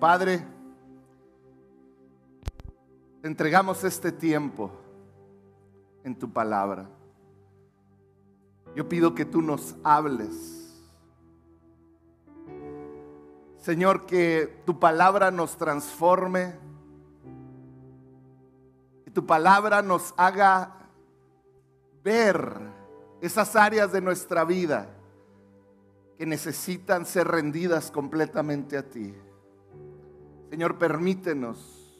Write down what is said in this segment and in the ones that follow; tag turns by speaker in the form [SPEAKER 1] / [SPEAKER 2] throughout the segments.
[SPEAKER 1] Padre, entregamos este tiempo en tu palabra. Yo pido que tú nos hables. Señor, que tu palabra nos transforme, que tu palabra nos haga ver esas áreas de nuestra vida que necesitan ser rendidas completamente a ti. Señor, permítenos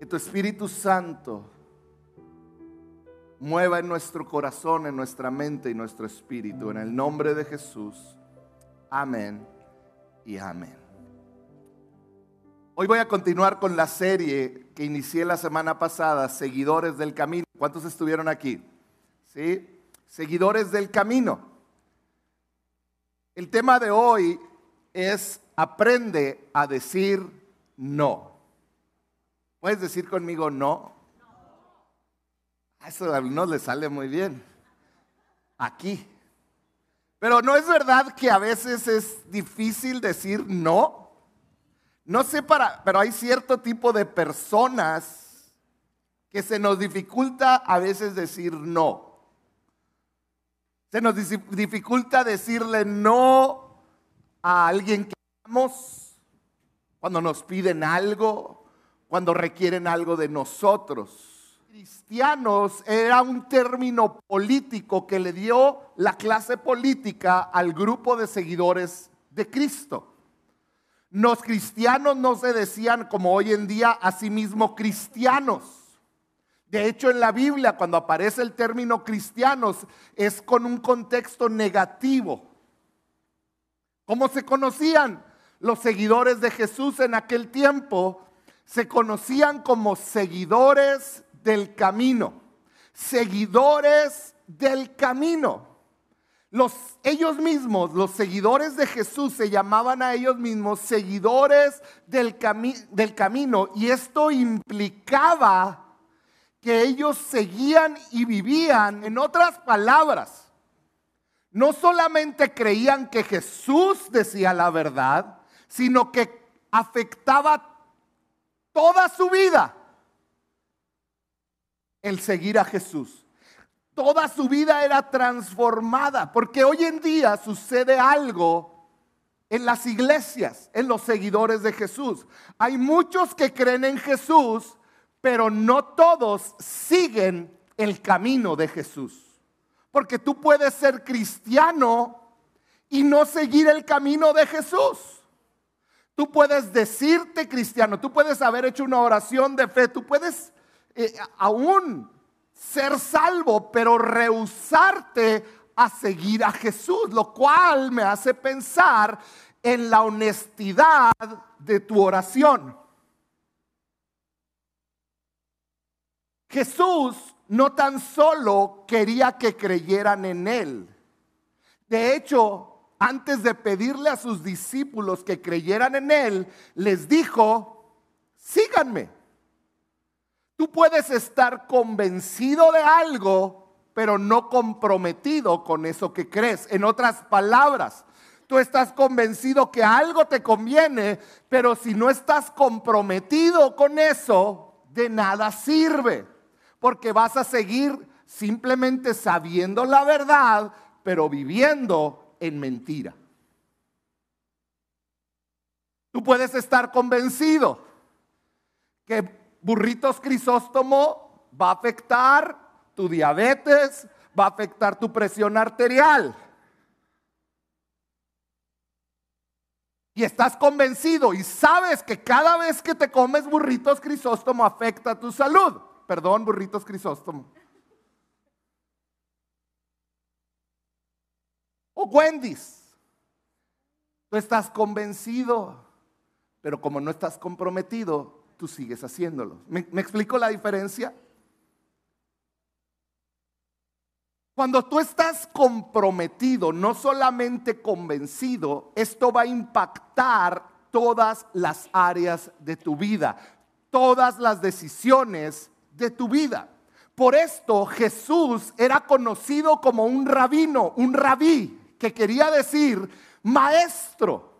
[SPEAKER 1] que tu Espíritu Santo mueva en nuestro corazón, en nuestra mente y nuestro espíritu. En el nombre de Jesús. Amén y amén. Hoy voy a continuar con la serie que inicié la semana pasada, Seguidores del Camino. ¿Cuántos estuvieron aquí? ¿Sí? Seguidores del Camino. El tema de hoy es aprende a decir no. ¿Puedes decir conmigo no? A eso a algunos sale muy bien. Aquí. Pero no es verdad que a veces es difícil decir no. No sé para, pero hay cierto tipo de personas que se nos dificulta a veces decir no. Se nos dificulta decirle no a alguien que cuando nos piden algo, cuando requieren algo de nosotros cristianos era un término político que le dio la clase política al grupo de seguidores de Cristo. Los cristianos no se decían como hoy en día a sí mismos cristianos. De hecho, en la Biblia, cuando aparece el término cristianos, es con un contexto negativo. ¿Cómo se conocían los seguidores de Jesús en aquel tiempo? Se conocían como seguidores del camino, seguidores del camino. Los, ellos mismos, los seguidores de Jesús, se llamaban a ellos mismos seguidores del, del camino y esto implicaba que ellos seguían y vivían, en otras palabras, no solamente creían que Jesús decía la verdad, sino que afectaba toda su vida el seguir a Jesús. Toda su vida era transformada, porque hoy en día sucede algo en las iglesias, en los seguidores de Jesús. Hay muchos que creen en Jesús, pero no todos siguen el camino de Jesús. Porque tú puedes ser cristiano y no seguir el camino de Jesús. Tú puedes decirte cristiano, tú puedes haber hecho una oración de fe, tú puedes eh, aún ser salvo, pero rehusarte a seguir a Jesús, lo cual me hace pensar en la honestidad de tu oración. Jesús no tan solo quería que creyeran en Él. De hecho, antes de pedirle a sus discípulos que creyeran en Él, les dijo, síganme. Tú puedes estar convencido de algo, pero no comprometido con eso que crees. En otras palabras, tú estás convencido que algo te conviene, pero si no estás comprometido con eso, de nada sirve, porque vas a seguir simplemente sabiendo la verdad, pero viviendo en mentira. Tú puedes estar convencido que burritos crisóstomo va a afectar tu diabetes, va a afectar tu presión arterial. Y estás convencido y sabes que cada vez que te comes burritos crisóstomo afecta tu salud. Perdón, burritos crisóstomo. O Wendy's. Tú estás convencido, pero como no estás comprometido, tú sigues haciéndolo. ¿Me, explico la diferencia? Cuando tú estás comprometido, no solamente convencido, esto va a impactar todas las áreas de tu vida, todas las decisiones de tu vida. Por esto Jesús era conocido como un rabino, un rabí, que quería decir maestro.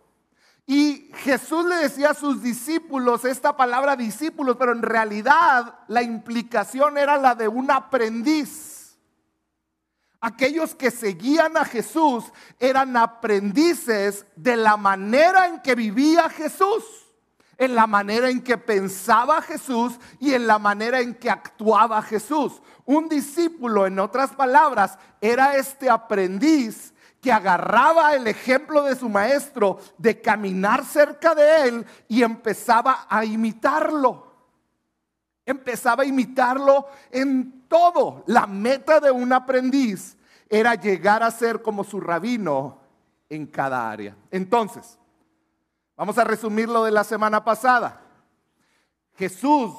[SPEAKER 1] Y Jesús le decía a sus discípulos esta palabra discípulos, pero en realidad la implicación era la de un aprendiz. Aquellos que seguían a Jesús eran aprendices de la manera en que vivía Jesús, en la manera en que pensaba Jesús y en la manera en que actuaba Jesús. Un discípulo, en otras palabras, era este aprendiz que agarraba el ejemplo de su maestro de caminar cerca de él y empezaba a imitarlo. Empezaba a imitarlo en todo. La meta de un aprendiz era llegar a ser como su rabino en cada área. Entonces, vamos a resumir lo de la semana pasada. Jesús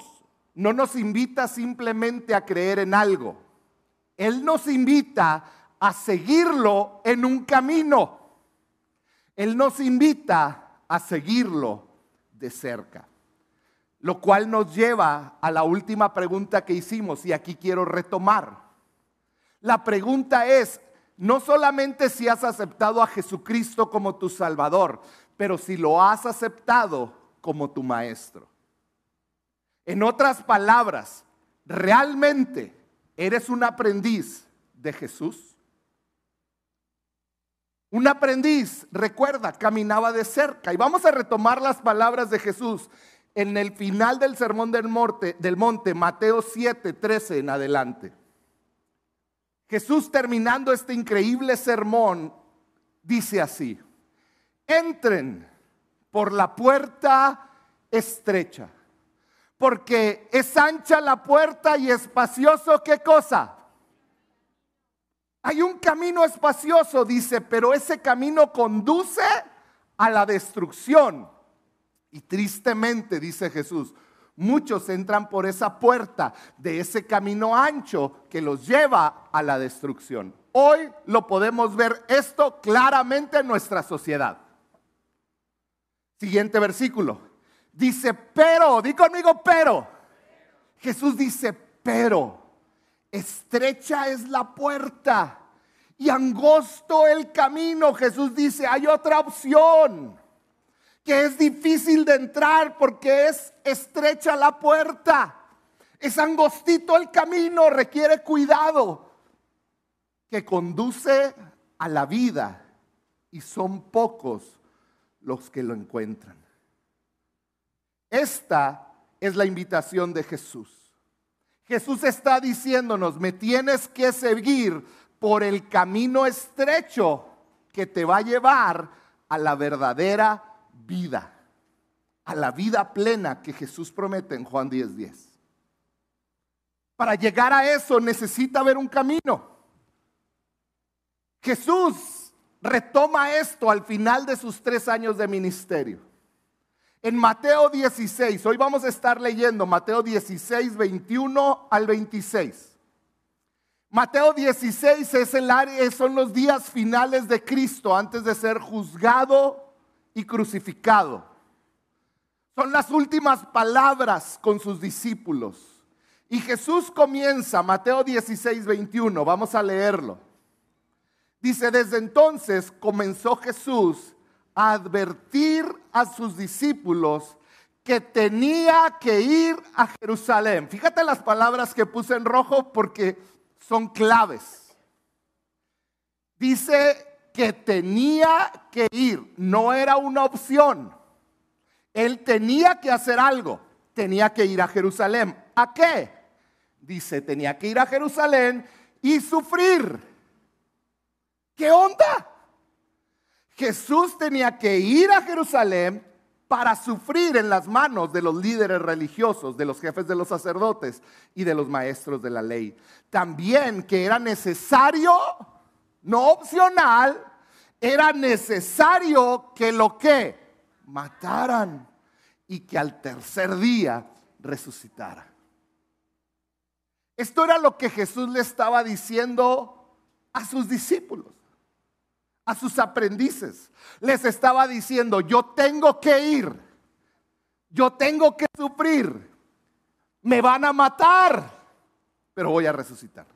[SPEAKER 1] no nos invita simplemente a creer en algo. Él nos invita a seguirlo en un camino. Él nos invita a seguirlo de cerca. Lo cual nos lleva a la última pregunta que hicimos y aquí quiero retomar. La pregunta es, no solamente si has aceptado a Jesucristo como tu Salvador, pero si lo has aceptado como tu Maestro. En otras palabras, ¿realmente eres un aprendiz de Jesús? Un aprendiz, recuerda, caminaba de cerca. Y vamos a retomar las palabras de Jesús en el final del sermón del monte, del monte Mateo 7, 13 en adelante. Jesús terminando este increíble sermón dice así, entren por la puerta estrecha, porque es ancha la puerta y espacioso, ¿qué cosa? Hay un camino espacioso, dice, pero ese camino conduce a la destrucción. Y tristemente, dice Jesús, muchos entran por esa puerta de ese camino ancho que los lleva a la destrucción. Hoy lo podemos ver esto claramente en nuestra sociedad. Siguiente versículo. Dice, pero, di conmigo, pero. Jesús dice, pero estrecha es la puerta y angosto el camino. Jesús dice, hay otra opción, que es difícil de entrar porque es estrecha la puerta. Es angostito el camino, requiere cuidado, que conduce a la vida y son pocos los que lo encuentran. Esta es la invitación de Jesús. Jesús está diciéndonos, me tienes que seguir por el camino estrecho que te va a llevar a la verdadera vida, a la vida plena que Jesús promete en Juan 10:10. 10. Para llegar a eso necesita haber un camino. Jesús retoma esto al final de sus tres años de ministerio. En Mateo 16, hoy vamos a estar leyendo Mateo 16, 21 al 26. Mateo 16 es el área, son los días finales de Cristo antes de ser juzgado y crucificado. Son las últimas palabras con sus discípulos. Y Jesús comienza, Mateo 16, 21, vamos a leerlo. Dice, desde entonces comenzó Jesús advertir a sus discípulos que tenía que ir a Jerusalén. Fíjate las palabras que puse en rojo porque son claves. Dice que tenía que ir, no era una opción. Él tenía que hacer algo, tenía que ir a Jerusalén. ¿A qué? Dice, tenía que ir a Jerusalén y sufrir. ¿Qué onda? Jesús tenía que ir a Jerusalén para sufrir en las manos de los líderes religiosos, de los jefes de los sacerdotes y de los maestros de la ley. También que era necesario, no opcional, era necesario que lo que mataran y que al tercer día resucitara. Esto era lo que Jesús le estaba diciendo a sus discípulos a sus aprendices. Les estaba diciendo, yo tengo que ir, yo tengo que sufrir, me van a matar, pero voy a resucitar.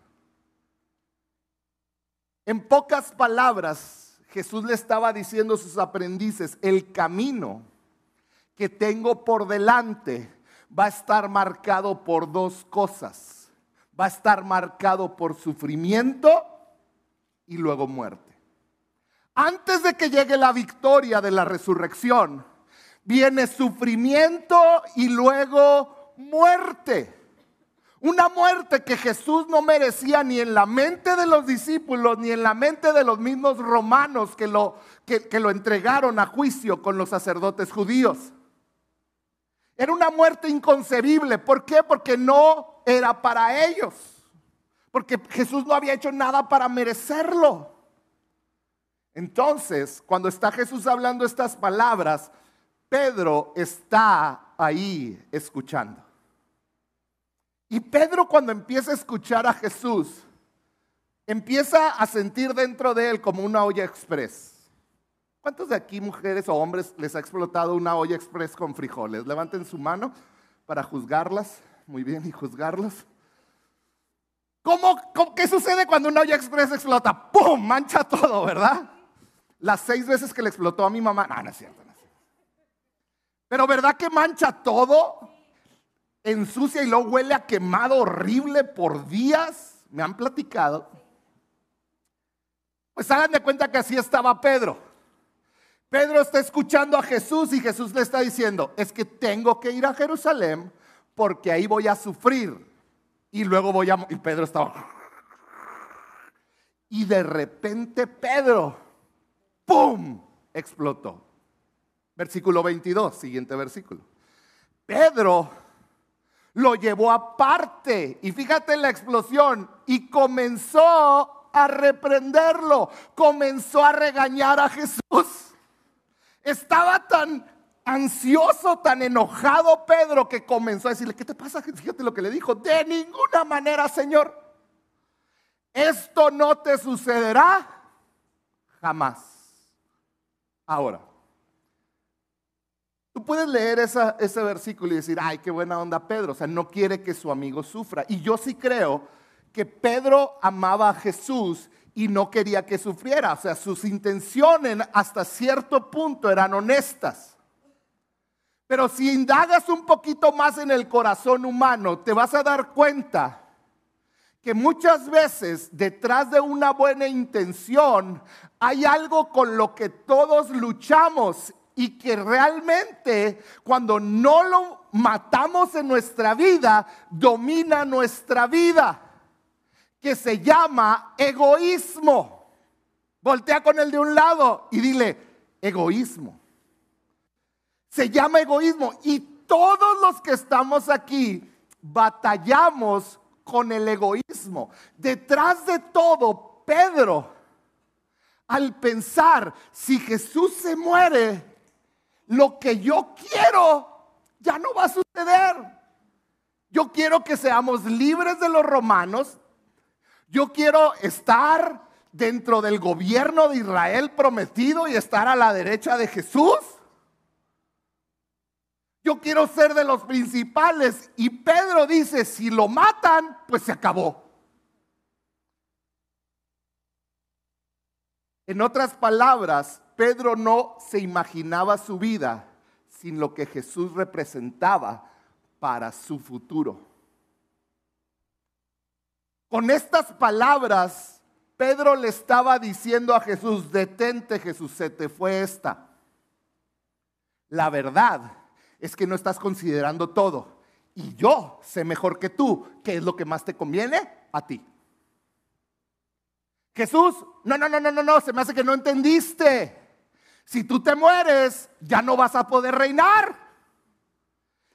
[SPEAKER 1] En pocas palabras, Jesús le estaba diciendo a sus aprendices, el camino que tengo por delante va a estar marcado por dos cosas. Va a estar marcado por sufrimiento y luego muerte. Antes de que llegue la victoria de la resurrección, viene sufrimiento y luego muerte. Una muerte que Jesús no merecía ni en la mente de los discípulos, ni en la mente de los mismos romanos que lo, que, lo entregaron a juicio con los sacerdotes judíos. Era una muerte inconcebible. ¿Por qué? Porque no era para ellos. Porque Jesús no había hecho nada para merecerlo. Entonces, cuando está Jesús hablando estas palabras, Pedro está ahí escuchando. Y Pedro cuando empieza a escuchar a Jesús, empieza a sentir dentro de él como una olla express. ¿Cuántos de aquí, mujeres o hombres, les ha explotado una olla express con frijoles? Levanten su mano para juzgarlas. Muy bien, y juzgarlas. ¿Cómo, qué sucede cuando una olla express explota? ¡Pum! Mancha todo, ¿verdad? Las seis veces que le explotó a mi mamá. No, no es cierto. No es cierto. Pero ¿verdad que mancha todo? ensucia y luego huele a quemado horrible por días, me han platicado. Pues hagan de cuenta que así estaba Pedro. Pedro está escuchando a Jesús y Jesús le está diciendo, es que tengo que ir a Jerusalén porque ahí voy a sufrir. Y luego voy a... Y Pedro estaba... Y de repente Pedro, ¡pum!, explotó. Versículo 22, siguiente versículo. Pedro lo llevó aparte. Y fíjate la explosión. Y comenzó a reprenderlo. Comenzó a regañar a Jesús. Estaba tan ansioso, tan enojado Pedro que comenzó a decirle, ¿qué te pasa? Fíjate lo que le dijo. De ninguna manera, Señor. Esto no te sucederá jamás. Ahora, Tú puedes leer ese versículo y decir, ay, qué buena onda Pedro, o sea, no quiere que su amigo sufra. Y yo sí creo que Pedro amaba a Jesús y no quería que sufriera, o sea, sus intenciones hasta cierto punto eran honestas. Pero si indagas un poquito más en el corazón humano, te vas a dar cuenta que muchas veces detrás de una buena intención hay algo con lo que todos luchamos y que realmente cuando no lo matamos en nuestra vida, domina nuestra vida, que se llama egoísmo. Voltea con el de un lado y dile, egoísmo. Se llama egoísmo y todos los que estamos aquí batallamos con el egoísmo. Detrás de todo, Pedro, al pensar, si Jesús se muere, lo que yo quiero ya no va a suceder. Yo quiero que seamos libres de los romanos. Yo quiero estar dentro del gobierno de Israel prometido y estar a la derecha de Jesús. Yo quiero ser de los principales. Y Pedro dice, si lo matan, pues se acabó. En otras palabras, Pedro no se imaginaba su vida sin lo que Jesús representaba para su futuro. Con estas palabras, Pedro le estaba diciendo a Jesús, detente Jesús, se te fue esta. La verdad es que no estás considerando todo. Y yo sé mejor que tú qué es lo que más te conviene a ti. Jesús, no, no, no, no, no, no, se me hace que no entendiste. Si tú te mueres, ya no vas a poder reinar.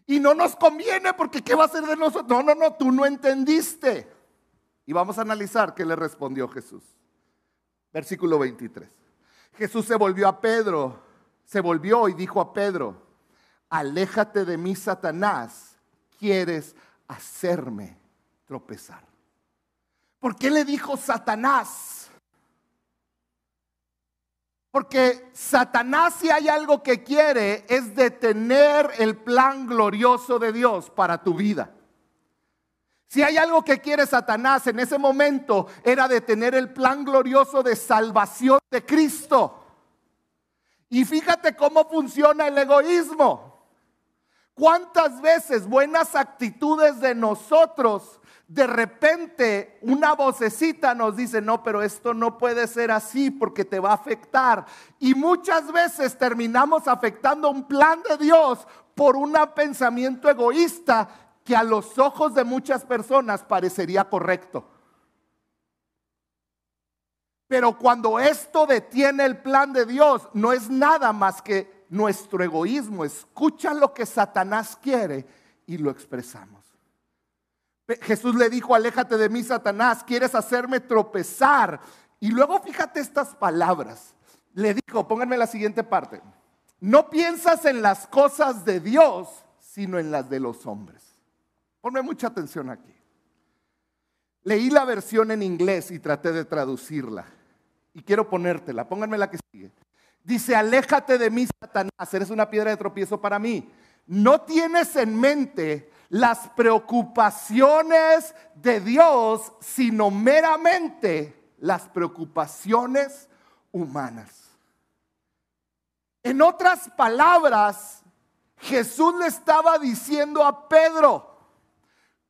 [SPEAKER 1] Y no nos conviene porque ¿qué va a hacer de nosotros? No, no, no, tú no entendiste. Y vamos a analizar qué le respondió Jesús. Versículo 23. Jesús se volvió a Pedro, se volvió y dijo a Pedro, aléjate de mí, Satanás, quieres hacerme tropezar. ¿Por qué le dijo Satanás? Porque Satanás si hay algo que quiere es detener el plan glorioso de Dios para tu vida. Si hay algo que quiere Satanás en ese momento era detener el plan glorioso de salvación de Cristo. Y fíjate cómo funciona el egoísmo. ¿Cuántas veces buenas actitudes de nosotros, de repente una vocecita nos dice, no, pero esto no puede ser así porque te va a afectar? Y muchas veces terminamos afectando un plan de Dios por un pensamiento egoísta que a los ojos de muchas personas parecería correcto. Pero cuando esto detiene el plan de Dios, no es nada más que nuestro egoísmo, escucha lo que Satanás quiere y lo expresamos. Jesús le dijo, aléjate de mí, Satanás, quieres hacerme tropezar. Y luego fíjate estas palabras. Le dijo, pónganme la siguiente parte. No piensas en las cosas de Dios, sino en las de los hombres. Ponme mucha atención aquí. Leí la versión en inglés y traté de traducirla. Y quiero ponértela. Pónganme la que sigue. Dice, aléjate de mí, Satanás, eres una piedra de tropiezo para mí. No tienes en mente las preocupaciones de Dios, sino meramente las preocupaciones humanas. En otras palabras, Jesús le estaba diciendo a Pedro,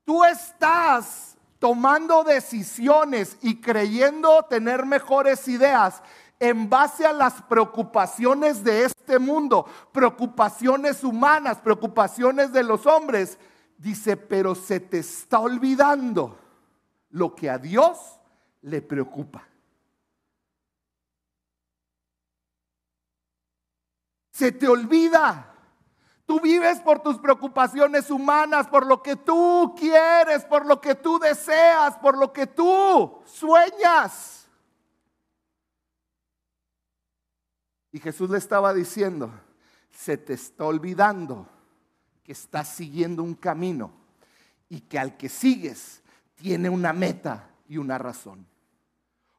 [SPEAKER 1] tú estás tomando decisiones y creyendo tener mejores ideas en base a las preocupaciones de este mundo, preocupaciones humanas, preocupaciones de los hombres. Dice, pero se te está olvidando lo que a Dios le preocupa. Se te olvida. Tú vives por tus preocupaciones humanas, por lo que tú quieres, por lo que tú deseas, por lo que tú sueñas. Y Jesús le estaba diciendo, se te está olvidando que estás siguiendo un camino y que al que sigues tiene una meta y una razón.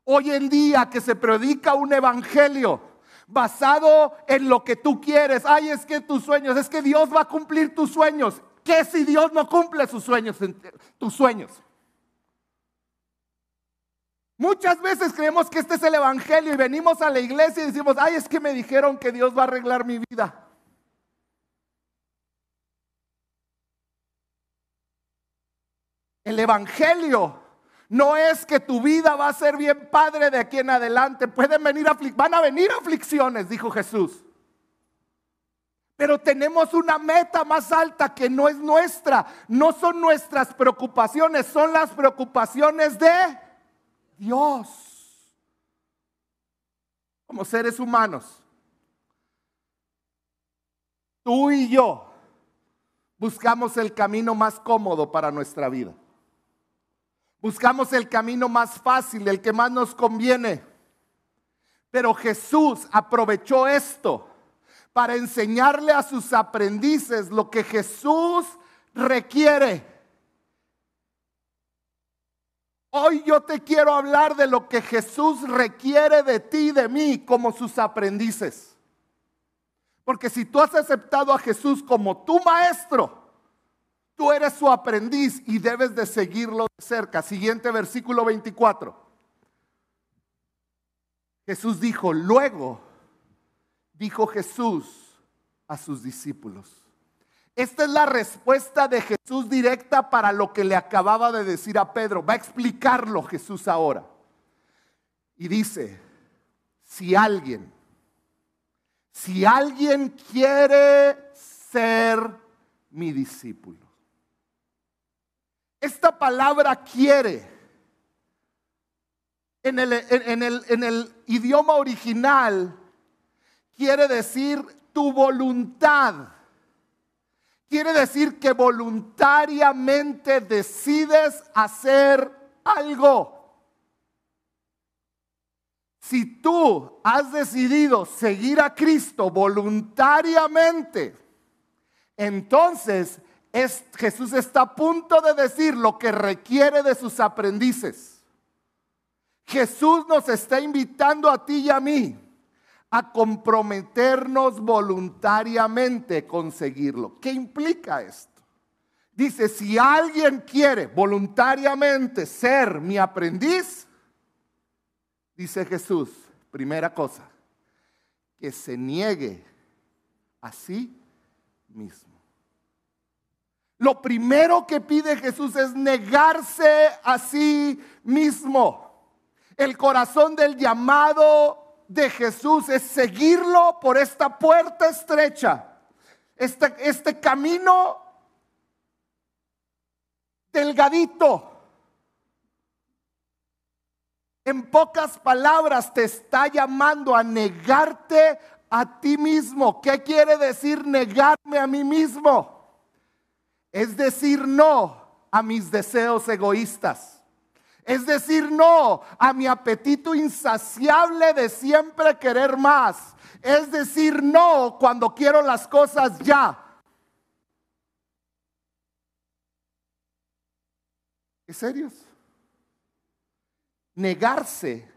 [SPEAKER 1] Hoy en día que se predica un evangelio basado en lo que tú quieres, ay, es que tus sueños, es que Dios va a cumplir tus sueños. ¿Qué si Dios no cumple sus sueños, tus sueños? Muchas veces creemos que este es el Evangelio y venimos a la iglesia y decimos, ay, es que me dijeron que Dios va a arreglar mi vida. El Evangelio no es que tu vida va a ser bien padre de aquí en adelante. Pueden venir van a venir aflicciones, dijo Jesús. Pero tenemos una meta más alta que no es nuestra. No son nuestras preocupaciones, son las preocupaciones de Dios. Como seres humanos. Tú y yo buscamos el camino más cómodo para nuestra vida. Buscamos el camino más fácil, el que más nos conviene. Pero Jesús aprovechó esto para enseñarle a sus aprendices lo que Jesús requiere. Hoy yo te quiero hablar de lo que Jesús requiere de ti y de mí como sus aprendices. Porque si tú has aceptado a Jesús como tu maestro, tú eres su aprendiz y debes de seguirlo de cerca. Siguiente versículo 24. Jesús dijo, luego dijo Jesús a sus discípulos, esta es la respuesta de Jesús directa para lo que le acababa de decir a Pedro. Va a explicarlo Jesús ahora. Y dice, si alguien, si alguien quiere ser mi discípulo. Esta palabra quiere en el, en el, idioma original quiere decir tu voluntad quiere decir que voluntariamente decides hacer algo. Si tú has decidido seguir a Cristo voluntariamente, entonces Jesús está a punto de decir lo que requiere de sus aprendices. Jesús nos está invitando a ti y a mí a comprometernos voluntariamente conseguirlo. ¿Qué implica esto? Dice, si alguien quiere voluntariamente ser mi aprendiz, dice Jesús, primera cosa, que se niegue a sí mismo. Lo primero que pide Jesús es negarse a sí mismo. El corazón del llamado de Jesús es seguirlo por esta puerta estrecha, este, este camino delgadito. En pocas palabras te está llamando a negarte a ti mismo. ¿Qué quiere decir negarme a mí mismo? Es decir no a mis deseos egoístas. Es decir no a mi apetito insaciable de siempre querer más. Es decir no cuando quiero las cosas ya. ¿Es serios? Negarse.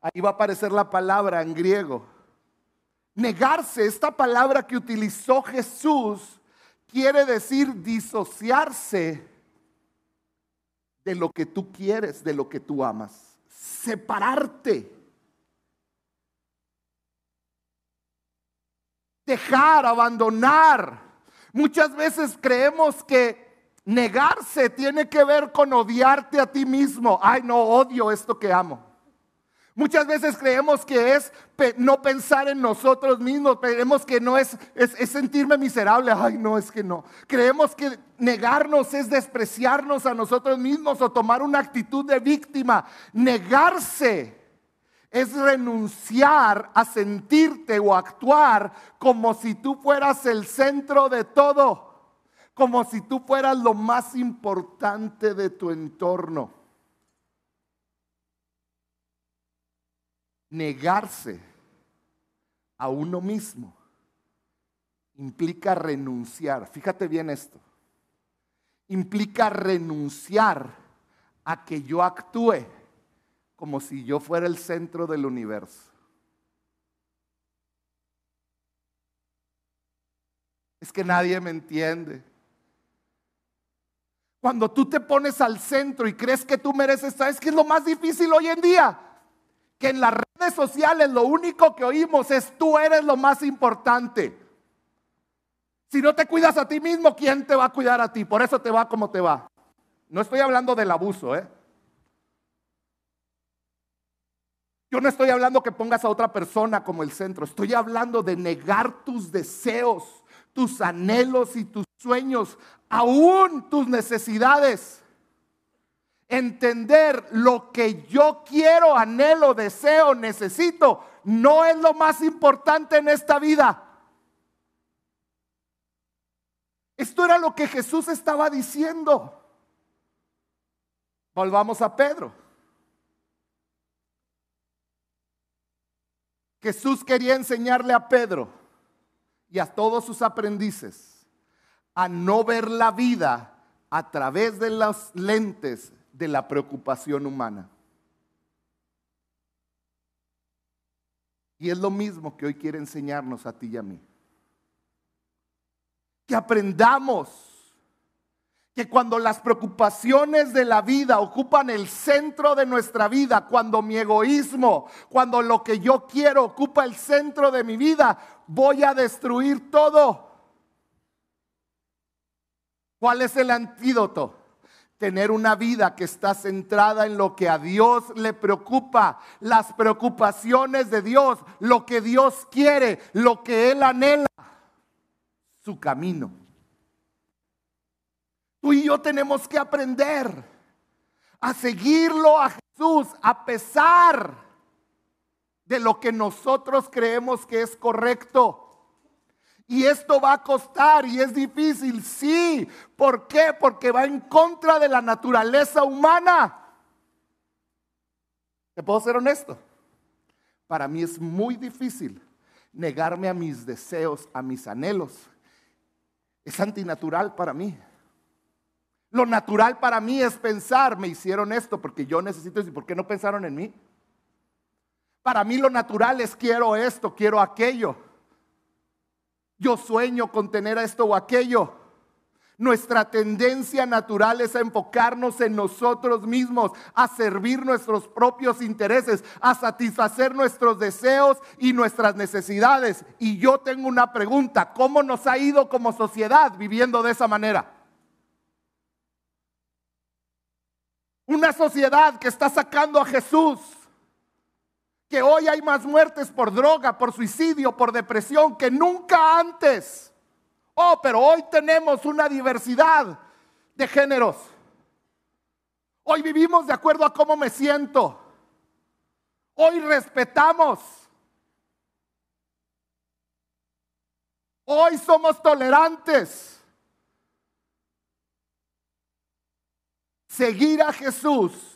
[SPEAKER 1] Ahí va a aparecer la palabra en griego. Negarse, esta palabra que utilizó Jesús, quiere decir disociarse de lo que tú quieres, de lo que tú amas. Separarte. Dejar, abandonar. Muchas veces creemos que Negarse tiene que ver con odiarte a ti mismo. Ay, no odio esto que amo. Muchas veces creemos que es no pensar en nosotros mismos, creemos que no es, es, sentirme miserable. Ay, no, es que no. Creemos que negarnos es despreciarnos a nosotros mismos o tomar una actitud de víctima. Negarse es renunciar a sentirte o actuar como si tú fueras el centro de todo como si tú fueras lo más importante de tu entorno. Negarse a uno mismo implica renunciar. Fíjate bien esto. Implica renunciar a que yo actúe como si yo fuera el centro del universo. Es que nadie me entiende. Cuando tú te pones al centro y crees que tú mereces, ¿sabes qué es lo más difícil hoy en día? Que en las redes sociales lo único que oímos es tú eres lo más importante. Si no te cuidas a ti mismo, ¿quién te va a cuidar a ti? Por eso te va como te va. No estoy hablando del abuso, ¿eh? Yo no estoy hablando que pongas a otra persona como el centro, estoy hablando de negar tus deseos, tus anhelos y tus sueños aún tus necesidades. Entender lo que yo quiero, anhelo, deseo, necesito, no es lo más importante en esta vida. Esto era lo que Jesús estaba diciendo. Volvamos a Pedro. Jesús quería enseñarle a Pedro y a todos sus aprendices a no ver la vida a través de las lentes de la preocupación humana. Y es lo mismo que hoy quiere enseñarnos a ti y a mí. Que aprendamos que cuando las preocupaciones de la vida ocupan el centro de nuestra vida, cuando mi egoísmo, cuando lo que yo quiero ocupa el centro de mi vida, voy a destruir todo. ¿Cuál es el antídoto? Tener una vida que está centrada en lo que a Dios le preocupa, las preocupaciones de Dios, lo que Dios quiere, lo que Él anhela, su camino. Tú y yo tenemos que aprender a seguirlo a Jesús a pesar de lo que nosotros creemos que es correcto. Y esto va a costar y es difícil, sí. ¿Por qué? Porque va en contra de la naturaleza humana. ¿Te puedo ser honesto? Para mí es muy difícil negarme a mis deseos, a mis anhelos. Es antinatural para mí. Lo natural para mí es pensar, me hicieron esto porque yo necesito eso y por qué no pensaron en mí. Para mí lo natural es quiero esto, quiero aquello. Yo sueño con tener esto o aquello. Nuestra tendencia natural es a enfocarnos en nosotros mismos, a servir nuestros propios intereses, a satisfacer nuestros deseos y nuestras necesidades. Y yo tengo una pregunta, ¿cómo nos ha ido como sociedad viviendo de esa manera? Una sociedad que está sacando a Jesús, que hoy hay más muertes por droga, por suicidio, por depresión que nunca antes. Oh, pero hoy tenemos una diversidad de géneros. Hoy vivimos de acuerdo a cómo me siento. Hoy respetamos. Hoy somos tolerantes. Seguir a Jesús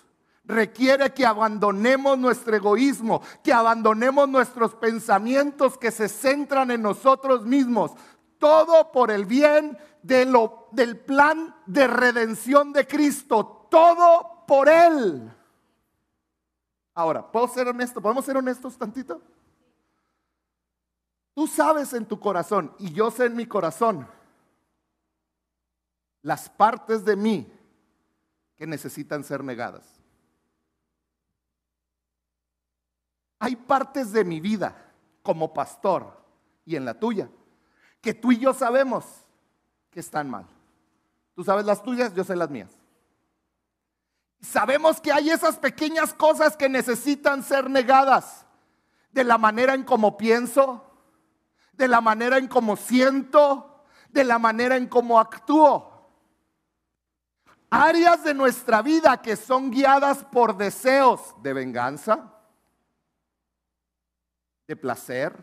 [SPEAKER 1] requiere que abandonemos nuestro egoísmo, que abandonemos nuestros pensamientos que se centran en nosotros mismos, todo por el bien de lo, del plan de redención de Cristo. Todo por Él. Ahora, ¿puedo ser honesto? ¿Podemos ser honestos tantito? Tú sabes en tu corazón y yo sé en mi corazón las partes de mí que necesitan ser negadas. Hay partes de mi vida como pastor y en la tuya que tú y yo sabemos que están mal. Tú sabes las tuyas, yo sé las mías. Sabemos que hay esas pequeñas cosas que necesitan ser negadas de la manera en cómo pienso, de la manera en cómo siento, de la manera en cómo actúo. Áreas de nuestra vida que son guiadas por deseos de venganza, de placer,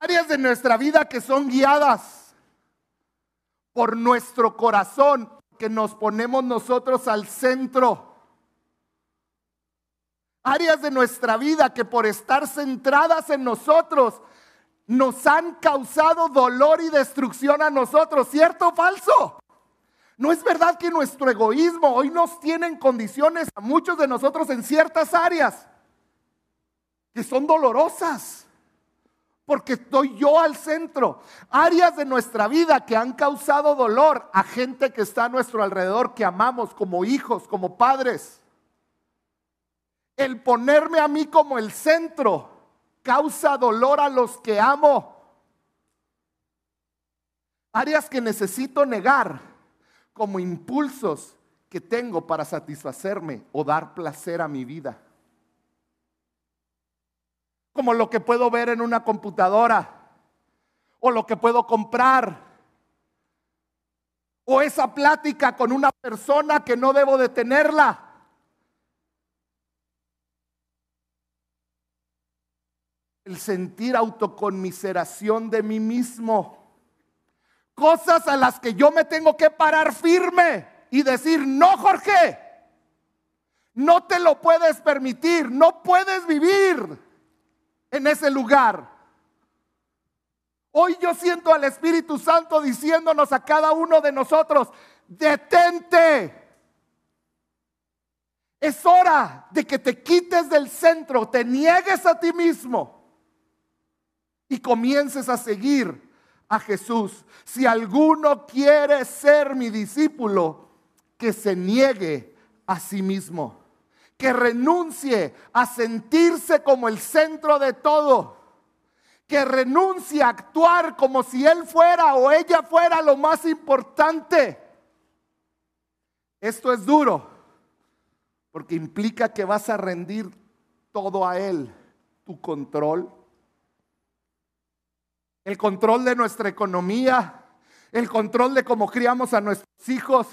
[SPEAKER 1] áreas de nuestra vida que son guiadas por nuestro corazón, que nos ponemos nosotros al centro. Áreas de nuestra vida que por estar centradas en nosotros nos han causado dolor y destrucción a nosotros, ¿cierto o falso? No es verdad que nuestro egoísmo hoy nos tiene en condiciones a muchos de nosotros en ciertas áreas que son dolorosas porque estoy yo al centro. Áreas de nuestra vida que han causado dolor a gente que está a nuestro alrededor, que amamos como hijos, como padres. El ponerme a mí como el centro causa dolor a los que amo. Áreas que necesito negar como impulsos que tengo para satisfacerme o dar placer a mi vida como lo que puedo ver en una computadora o lo que puedo comprar o esa plática con una persona que no debo de tenerla. El sentir autoconmiseración de mí mismo. Cosas a las que yo me tengo que parar firme y decir, no Jorge, no te lo puedes permitir, no puedes vivir en ese lugar. Hoy yo siento al Espíritu Santo diciéndonos a cada uno de nosotros, detente. Es hora de que te quites del centro, te niegues a ti mismo y comiences a seguir a Jesús. Si alguno quiere ser mi discípulo, que se niegue a sí mismo que renuncie a sentirse como el centro de todo, que renuncie a actuar como si él fuera o ella fuera lo más importante. Esto es duro, porque implica que vas a rendir todo a él, tu control, el control de nuestra economía, el control de cómo criamos a nuestros hijos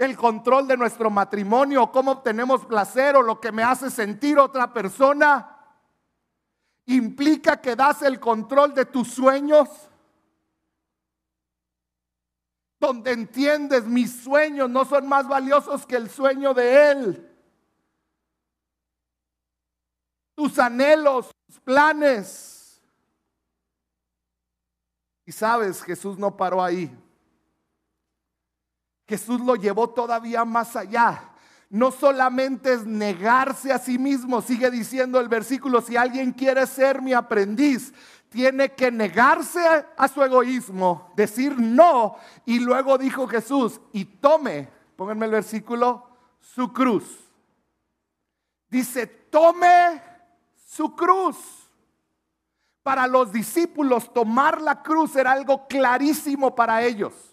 [SPEAKER 1] el control de nuestro matrimonio, cómo obtenemos placer o lo que me hace sentir otra persona, implica que das el control de tus sueños, donde entiendes mis sueños no son más valiosos que el sueño de Él. Tus anhelos, tus planes. Y sabes, Jesús no paró ahí. Jesús lo llevó todavía más allá. No solamente es negarse a sí mismo, sigue diciendo el versículo, si alguien quiere ser mi aprendiz, tiene que negarse a, su egoísmo, decir no, y luego dijo Jesús, y tome, pónganme el versículo, su cruz. Dice, tome su cruz. Para los discípulos tomar la cruz era algo clarísimo para ellos.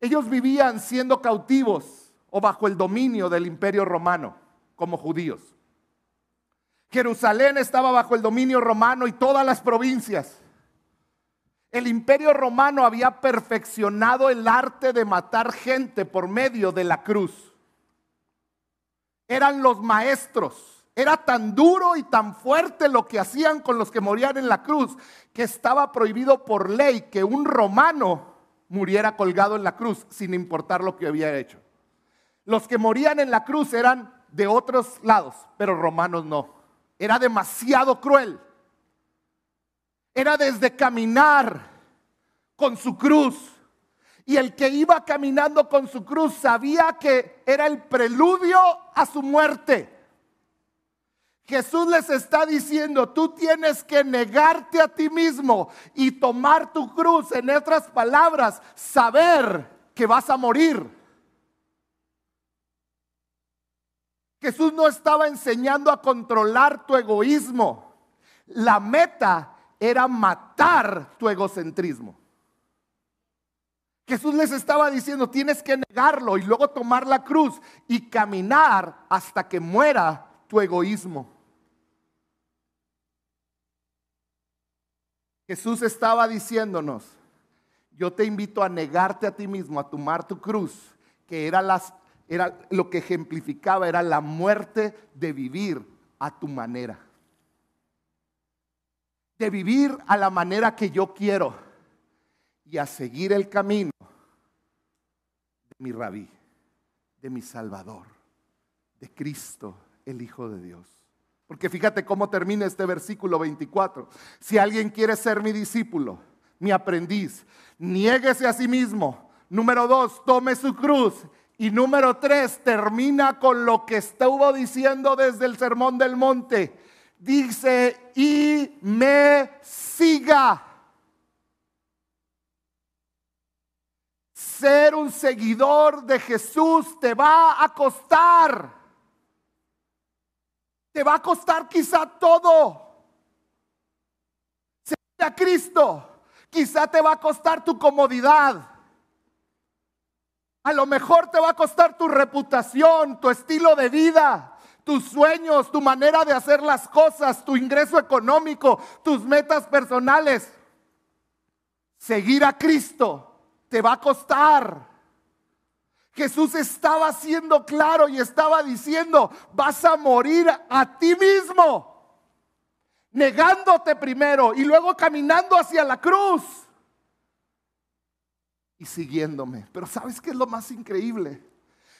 [SPEAKER 1] Ellos vivían siendo cautivos o bajo el dominio del imperio romano como judíos. Jerusalén estaba bajo el dominio romano y todas las provincias. El imperio romano había perfeccionado el arte de matar gente por medio de la cruz. Eran los maestros. Era tan duro y tan fuerte lo que hacían con los que morían en la cruz que estaba prohibido por ley que un romano muriera colgado en la cruz sin importar lo que había hecho. Los que morían en la cruz eran de otros lados, pero romanos no. Era demasiado cruel. Era desde caminar con su cruz. Y el que iba caminando con su cruz sabía que era el preludio a su muerte. Jesús les está diciendo, tú tienes que negarte a ti mismo y tomar tu cruz. En otras palabras, saber que vas a morir. Jesús no estaba enseñando a controlar tu egoísmo. La meta era matar tu egocentrismo. Jesús les estaba diciendo, tienes que negarlo y luego tomar la cruz y caminar hasta que muera tu egoísmo. Jesús estaba diciéndonos, yo te invito a negarte a ti mismo, a tomar tu cruz, que era era lo que ejemplificaba, era la muerte de vivir a tu manera. De vivir a la manera que yo quiero y a seguir el camino de mi rabí, de mi Salvador, de Cristo, el Hijo de Dios. Porque fíjate cómo termina este versículo 24. Si alguien quiere ser mi discípulo, mi aprendiz, niéguese a sí mismo. Número dos, tome su cruz y número tres, termina con lo que estuvo diciendo desde el Sermón del Monte. Dice, y me siga. Ser un seguidor de Jesús te va a costar. Te va a costar quizá todo. Seguir a Cristo. Quizá te va a costar tu comodidad. A lo mejor te va a costar tu reputación, tu estilo de vida, tus sueños, tu manera de hacer las cosas, tu ingreso económico, tus metas personales. Seguir a Cristo te va a costar. Jesús estaba siendo claro y estaba diciendo, vas a morir a ti mismo, negándote primero y luego caminando hacia la cruz y siguiéndome. Pero ¿sabes qué es lo más increíble?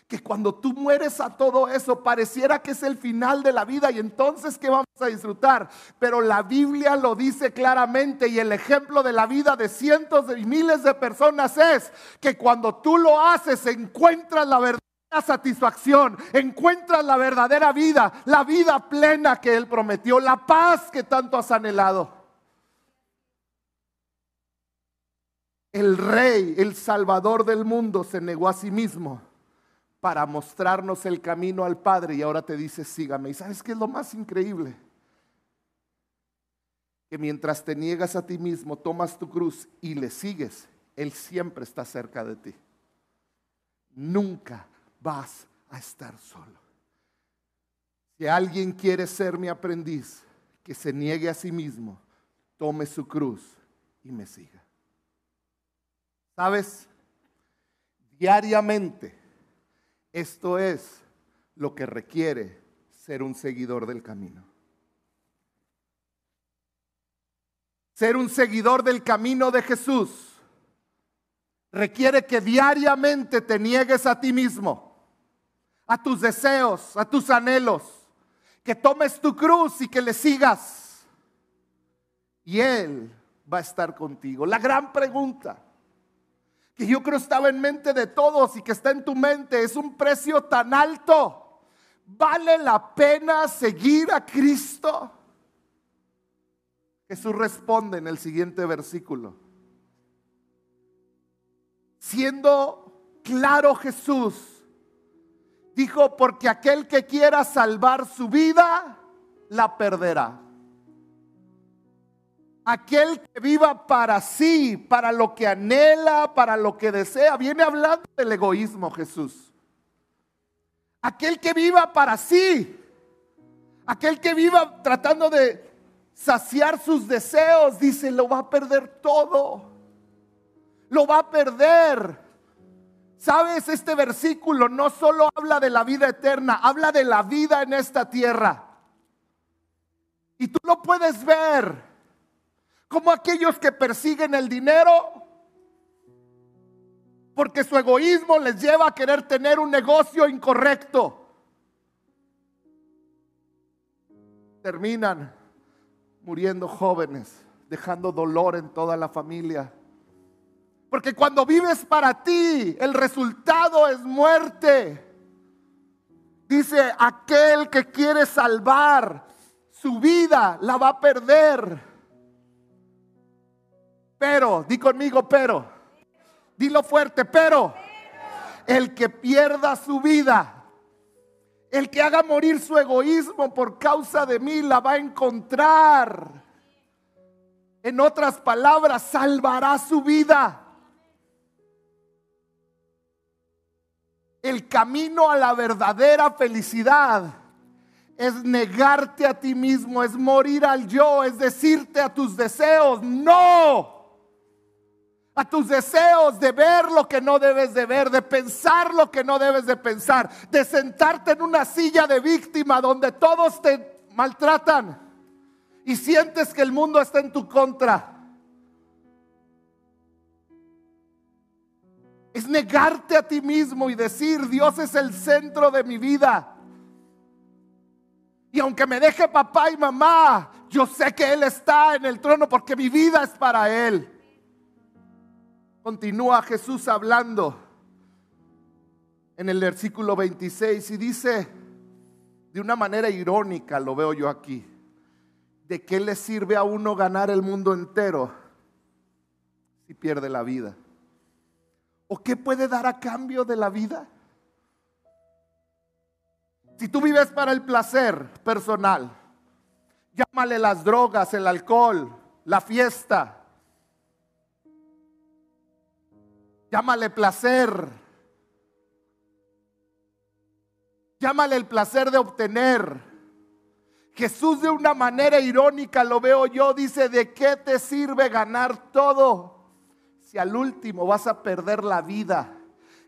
[SPEAKER 1] Que cuando tú mueres a todo eso, pareciera que es el final de la vida y entonces ¿qué vamos a disfrutar? Pero la Biblia lo dice claramente y el ejemplo de la vida de cientos y miles de personas es que cuando tú lo haces encuentras la verdadera satisfacción, encuentras la verdadera vida, la vida plena que Él prometió, la paz que tanto has anhelado. El rey, el salvador del mundo, se negó a sí mismo para mostrarnos el camino al Padre y ahora te dice, sígame. ¿Y sabes qué es lo más increíble? Que mientras te niegas a ti mismo, tomas tu cruz y le sigues, Él siempre está cerca de ti. Nunca vas a estar solo. Si alguien quiere ser mi aprendiz, que se niegue a sí mismo, tome su cruz y me siga. ¿Sabes? Diariamente, esto es lo que requiere ser un seguidor del camino. Ser un seguidor del camino de Jesús requiere que diariamente te niegues a ti mismo, a tus deseos, a tus anhelos, que tomes tu cruz y que le sigas. Y Él va a estar contigo. La gran pregunta que yo creo estaba en mente de todos y que está en tu mente, es un precio tan alto. ¿Vale la pena seguir a Cristo? Jesús responde en el siguiente versículo. Siendo claro Jesús, dijo, porque aquel que quiera salvar su vida, la perderá. Aquel que viva para sí, para lo que anhela, para lo que desea, viene hablando del egoísmo Jesús. Aquel que viva para sí, aquel que viva tratando de saciar sus deseos, dice, lo va a perder todo. Lo va a perder. Sabes, este versículo no solo habla de la vida eterna, habla de la vida en esta tierra. Y tú lo puedes ver como aquellos que persiguen el dinero porque su egoísmo les lleva a querer tener un negocio incorrecto. Terminan muriendo jóvenes, dejando dolor en toda la familia. Porque cuando vives para ti, el resultado es muerte. Dice, aquel que quiere salvar su vida la va a perder. Pero, di conmigo, pero. Dilo fuerte, pero. El que pierda su vida, el que haga morir su egoísmo por causa de mí la va a encontrar. En otras palabras, salvará su vida. El camino a la verdadera felicidad es negarte a ti mismo, es morir al yo, es decirte a tus deseos, no a tus deseos de ver lo que no debes de ver, de pensar lo que no debes de pensar, de sentarte en una silla de víctima donde todos te maltratan y sientes que el mundo está en tu contra. Es negarte a ti mismo y decir, Dios es el centro de mi vida. Y aunque me deje papá y mamá, yo sé que Él está en el trono porque mi vida es para Él. Continúa Jesús hablando en el versículo 26 y dice, de una manera irónica lo veo yo aquí, ¿de qué le sirve a uno ganar el mundo entero si pierde la vida? ¿O qué puede dar a cambio de la vida? Si tú vives para el placer personal, llámale las drogas, el alcohol, la fiesta, Llámale placer. Llámale el placer de obtener. Jesús de una manera irónica, lo veo yo, dice, ¿de qué te sirve ganar todo si al último vas a perder la vida?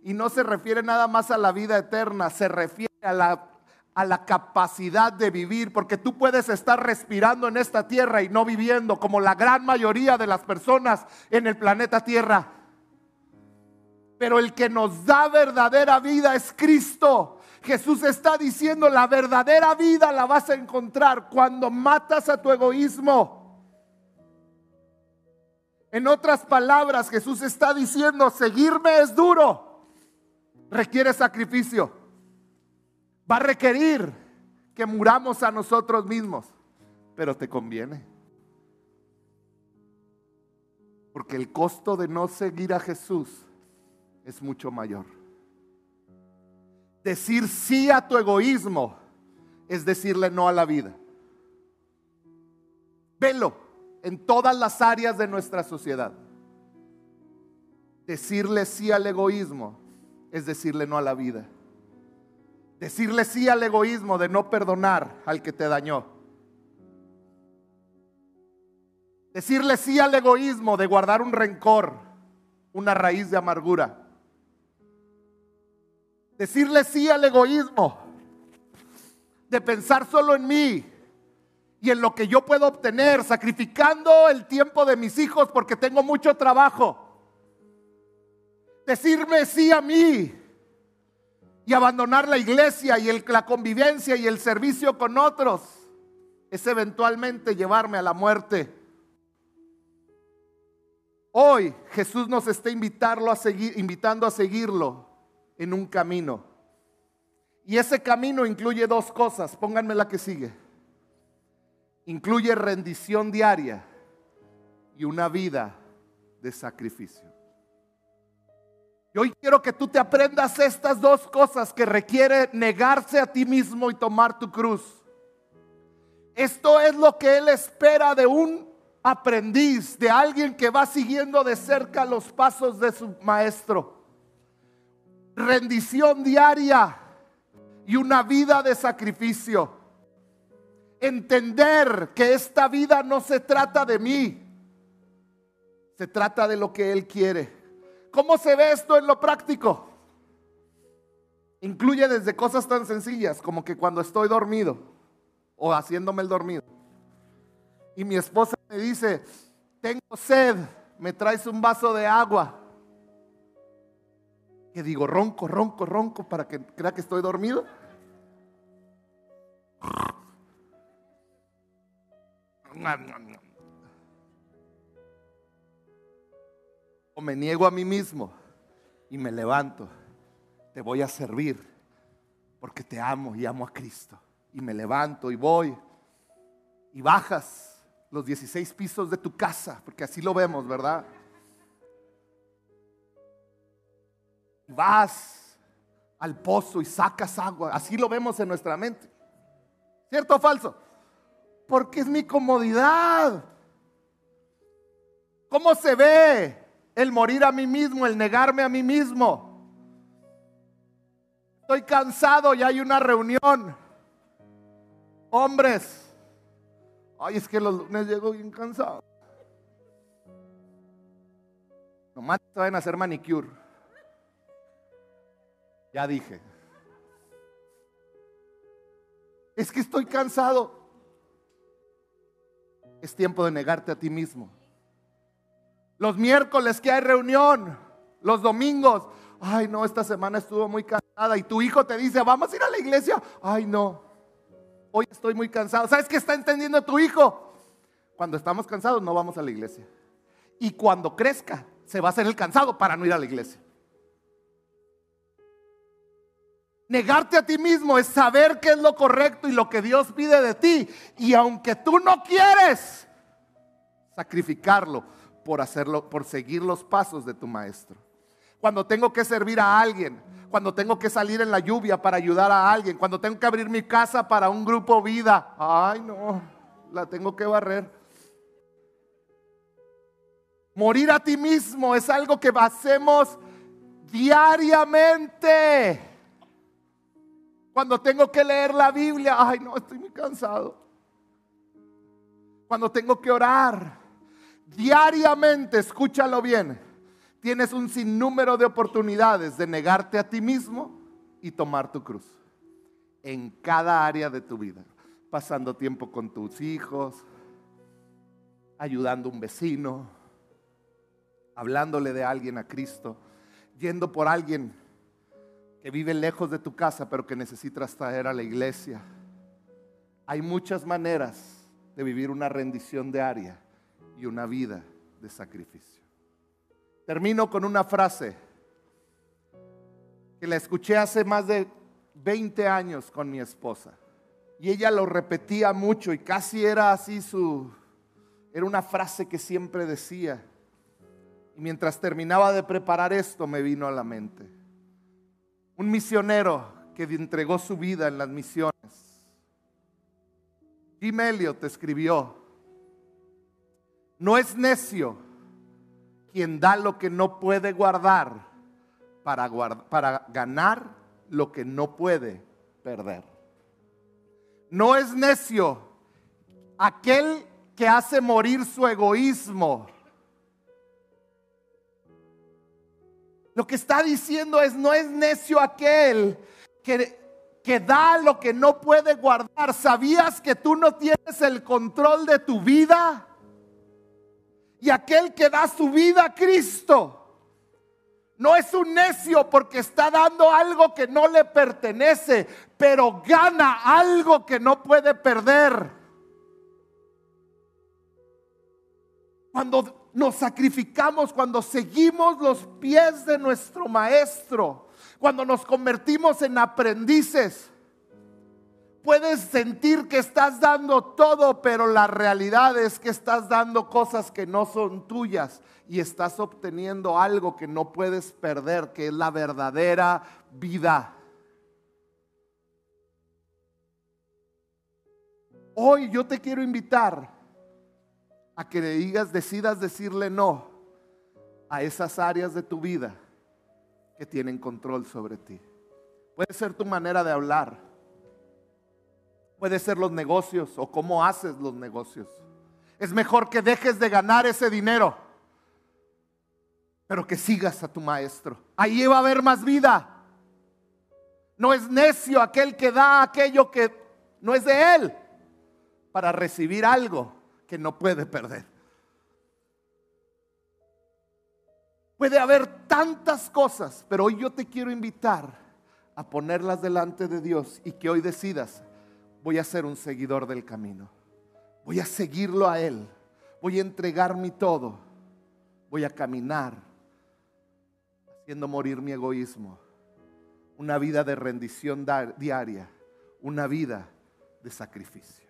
[SPEAKER 1] Y no se refiere nada más a la vida eterna, se refiere a la, a la capacidad de vivir, porque tú puedes estar respirando en esta tierra y no viviendo como la gran mayoría de las personas en el planeta Tierra. Pero el que nos da verdadera vida es Cristo. Jesús está diciendo, la verdadera vida la vas a encontrar cuando matas a tu egoísmo. En otras palabras, Jesús está diciendo, seguirme es duro, requiere sacrificio, va a requerir que muramos a nosotros mismos, pero te conviene. Porque el costo de no seguir a Jesús es mucho mayor. Decir sí a tu egoísmo es decirle no a la vida. Velo en todas las áreas de nuestra sociedad. Decirle sí al egoísmo es decirle no a la vida. Decirle sí al egoísmo de no perdonar al que te dañó. Decirle sí al egoísmo de guardar un rencor, una raíz de amargura. Decirle sí al egoísmo. De pensar solo en mí y en lo que yo puedo obtener, sacrificando el tiempo de mis hijos porque tengo mucho trabajo. Decirme sí a mí y abandonar la iglesia y la convivencia y el servicio con otros es eventualmente llevarme a la muerte. Hoy Jesús nos está a seguir, invitando a seguirlo en un camino. Y ese camino incluye dos cosas, pónganme la que sigue. Incluye rendición diaria y una vida de sacrificio. Y hoy quiero que tú te aprendas estas dos cosas que requiere negarse a ti mismo y tomar tu cruz. Esto es lo que Él espera de un aprendiz, de alguien que va siguiendo de cerca los pasos de su maestro. Rendición diaria y una vida de sacrificio. Entender que esta vida no se trata de mí, se trata de lo que Él quiere. ¿Cómo se ve esto en lo práctico? Incluye desde cosas tan sencillas como que cuando estoy dormido o haciéndome el dormido y mi esposa me dice, tengo sed, me traes un vaso de agua. Que digo, ronco, ronco, ronco para que crea que estoy dormido. O me niego a mí mismo y me levanto. Te voy a servir porque te amo y amo a Cristo. Y me levanto y voy y bajas los 16 pisos de tu casa, porque así lo vemos, ¿verdad? Vas al pozo y sacas agua, así lo vemos en nuestra mente. ¿Cierto o falso? Porque es mi comodidad. ¿Cómo se ve el morir a mí mismo, el negarme a mí mismo? Estoy cansado y hay una reunión. Hombres, ay, es que los lunes llego bien cansado. Nomás te van a hacer manicure. Ya dije. Es que estoy cansado es tiempo de negarte a ti mismo. Los miércoles que hay reunión, los domingos, ay no, esta semana estuvo muy cansada y tu hijo te dice, vamos a ir a la iglesia, ay no, hoy estoy muy cansado. ¿Sabes qué está entendiendo tu hijo? Cuando estamos cansados no vamos a la iglesia. Y cuando crezca, se va a hacer el cansado para no ir a la iglesia. Negarte a ti mismo es saber qué es lo correcto y lo que Dios pide de ti. Y aunque tú no quieres, sacrificarlo por hacerlo, por seguir los pasos de tu maestro. Cuando tengo que servir a alguien, cuando tengo que salir en la lluvia para ayudar a alguien, cuando tengo que abrir mi casa para un grupo vida, ay no, la tengo que barrer. Morir a ti mismo es algo que hacemos diariamente. Cuando tengo que leer la Biblia, ay no, estoy muy cansado. Cuando tengo que orar, diariamente, escúchalo bien, tienes un sinnúmero de oportunidades de negarte a ti mismo y tomar tu cruz. En cada área de tu vida. Pasando tiempo con tus hijos, ayudando a un vecino, hablándole de alguien a Cristo, yendo por alguien que vive lejos de tu casa, pero que necesitas traer a la iglesia. Hay muchas maneras de vivir una rendición diaria y una vida de sacrificio. Termino con una frase que la escuché hace más de 20 años con mi esposa. Y ella lo repetía mucho y casi era así su... Era una frase que siempre decía. Y mientras terminaba de preparar esto me vino a la mente un misionero que entregó su vida en las misiones. Jim Elliot escribió, no es necio quien da lo que no puede guardar para, para ganar lo que no puede perder. No es necio aquel que hace morir su egoísmo Lo que está diciendo es, no es necio aquel que, que da lo que no puede guardar. ¿Sabías que tú no tienes el control de tu vida? Y aquel que da su vida a Cristo. No es un necio porque está dando algo que no le pertenece, pero gana algo que no puede perder. Cuando nos sacrificamos, cuando seguimos los pies de nuestro Maestro, cuando nos convertimos en aprendices, Puedes sentir que estás dando todo, pero la realidad es que estás dando cosas que no son tuyas y estás obteniendo algo que no puedes perder, que es la verdadera vida. Hoy yo te quiero invitar a que le digas, decidas decirle no a esas áreas de tu vida que tienen control sobre ti. Puede ser tu manera de hablar Puede ser los negocios o cómo haces los negocios. Es mejor que dejes de ganar ese dinero, pero que sigas a tu maestro. Ahí va a haber más vida. No es necio aquel que da aquello que no es de él para recibir algo que no puede perder. Puede haber tantas cosas, pero hoy yo te quiero invitar a ponerlas delante de Dios y que hoy decidas voy a ser un seguidor del camino. Voy a seguirlo a Él. Voy a entregar mi todo. Voy a caminar haciendo morir mi egoísmo. Una vida de rendición diaria. Una vida de sacrificio.